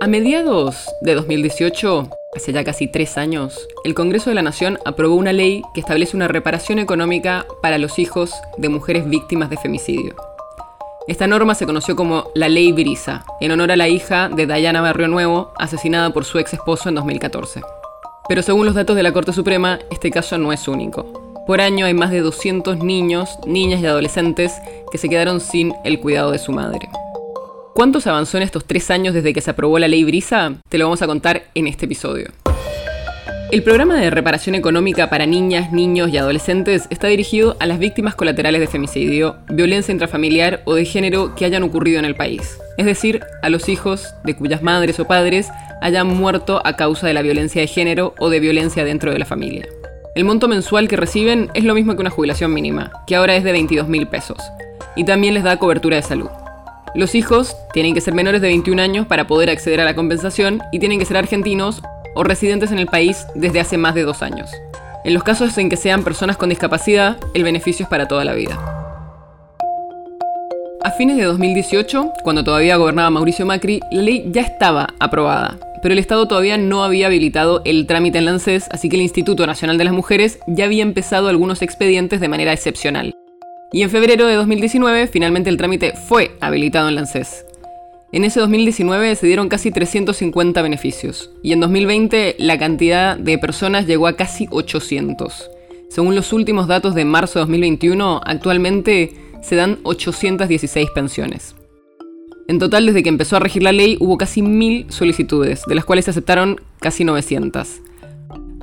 A mediados de 2018, hace ya casi tres años, el Congreso de la Nación aprobó una ley que establece una reparación económica para los hijos de mujeres víctimas de femicidio. Esta norma se conoció como la Ley Viriza, en honor a la hija de Dayana Barrio Nuevo, asesinada por su ex esposo en 2014. Pero según los datos de la Corte Suprema, este caso no es único. Por año hay más de 200 niños, niñas y adolescentes que se quedaron sin el cuidado de su madre. ¿Cuánto se avanzó en estos tres años desde que se aprobó la ley Brisa? Te lo vamos a contar en este episodio. El programa de reparación económica para niñas, niños y adolescentes está dirigido a las víctimas colaterales de femicidio, violencia intrafamiliar o de género que hayan ocurrido en el país, es decir, a los hijos de cuyas madres o padres hayan muerto a causa de la violencia de género o de violencia dentro de la familia. El monto mensual que reciben es lo mismo que una jubilación mínima, que ahora es de 22 mil pesos, y también les da cobertura de salud. Los hijos tienen que ser menores de 21 años para poder acceder a la compensación y tienen que ser argentinos o residentes en el país desde hace más de dos años. En los casos en que sean personas con discapacidad, el beneficio es para toda la vida. A fines de 2018, cuando todavía gobernaba Mauricio Macri, la ley ya estaba aprobada, pero el Estado todavía no había habilitado el trámite en la ANSES, así que el Instituto Nacional de las Mujeres ya había empezado algunos expedientes de manera excepcional. Y en febrero de 2019 finalmente el trámite fue habilitado en la. En ese 2019 se dieron casi 350 beneficios y en 2020 la cantidad de personas llegó a casi 800. Según los últimos datos de marzo de 2021, actualmente se dan 816 pensiones. En total, desde que empezó a regir la ley, hubo casi 1.000 solicitudes, de las cuales se aceptaron casi 900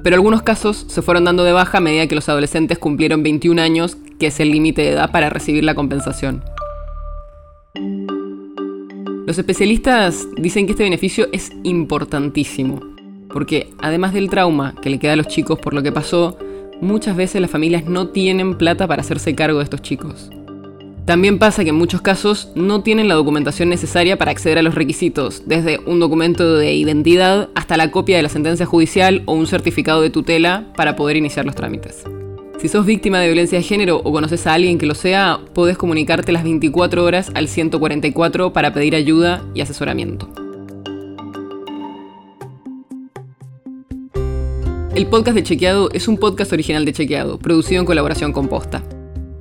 pero algunos casos se fueron dando de baja a medida que los adolescentes cumplieron 21 años, que es el límite de edad para recibir la compensación. Los especialistas dicen que este beneficio es importantísimo, porque además del trauma que le queda a los chicos por lo que pasó, muchas veces las familias no tienen plata para hacerse cargo de estos chicos. También pasa que en muchos casos no tienen la documentación necesaria para acceder a los requisitos, desde un documento de identidad hasta la copia de la sentencia judicial o un certificado de tutela para poder iniciar los trámites. Si sos víctima de violencia de género o conoces a alguien que lo sea, podés comunicarte las 24 horas al 144 para pedir ayuda y asesoramiento. El podcast de Chequeado es un podcast original de Chequeado, producido en colaboración con Posta.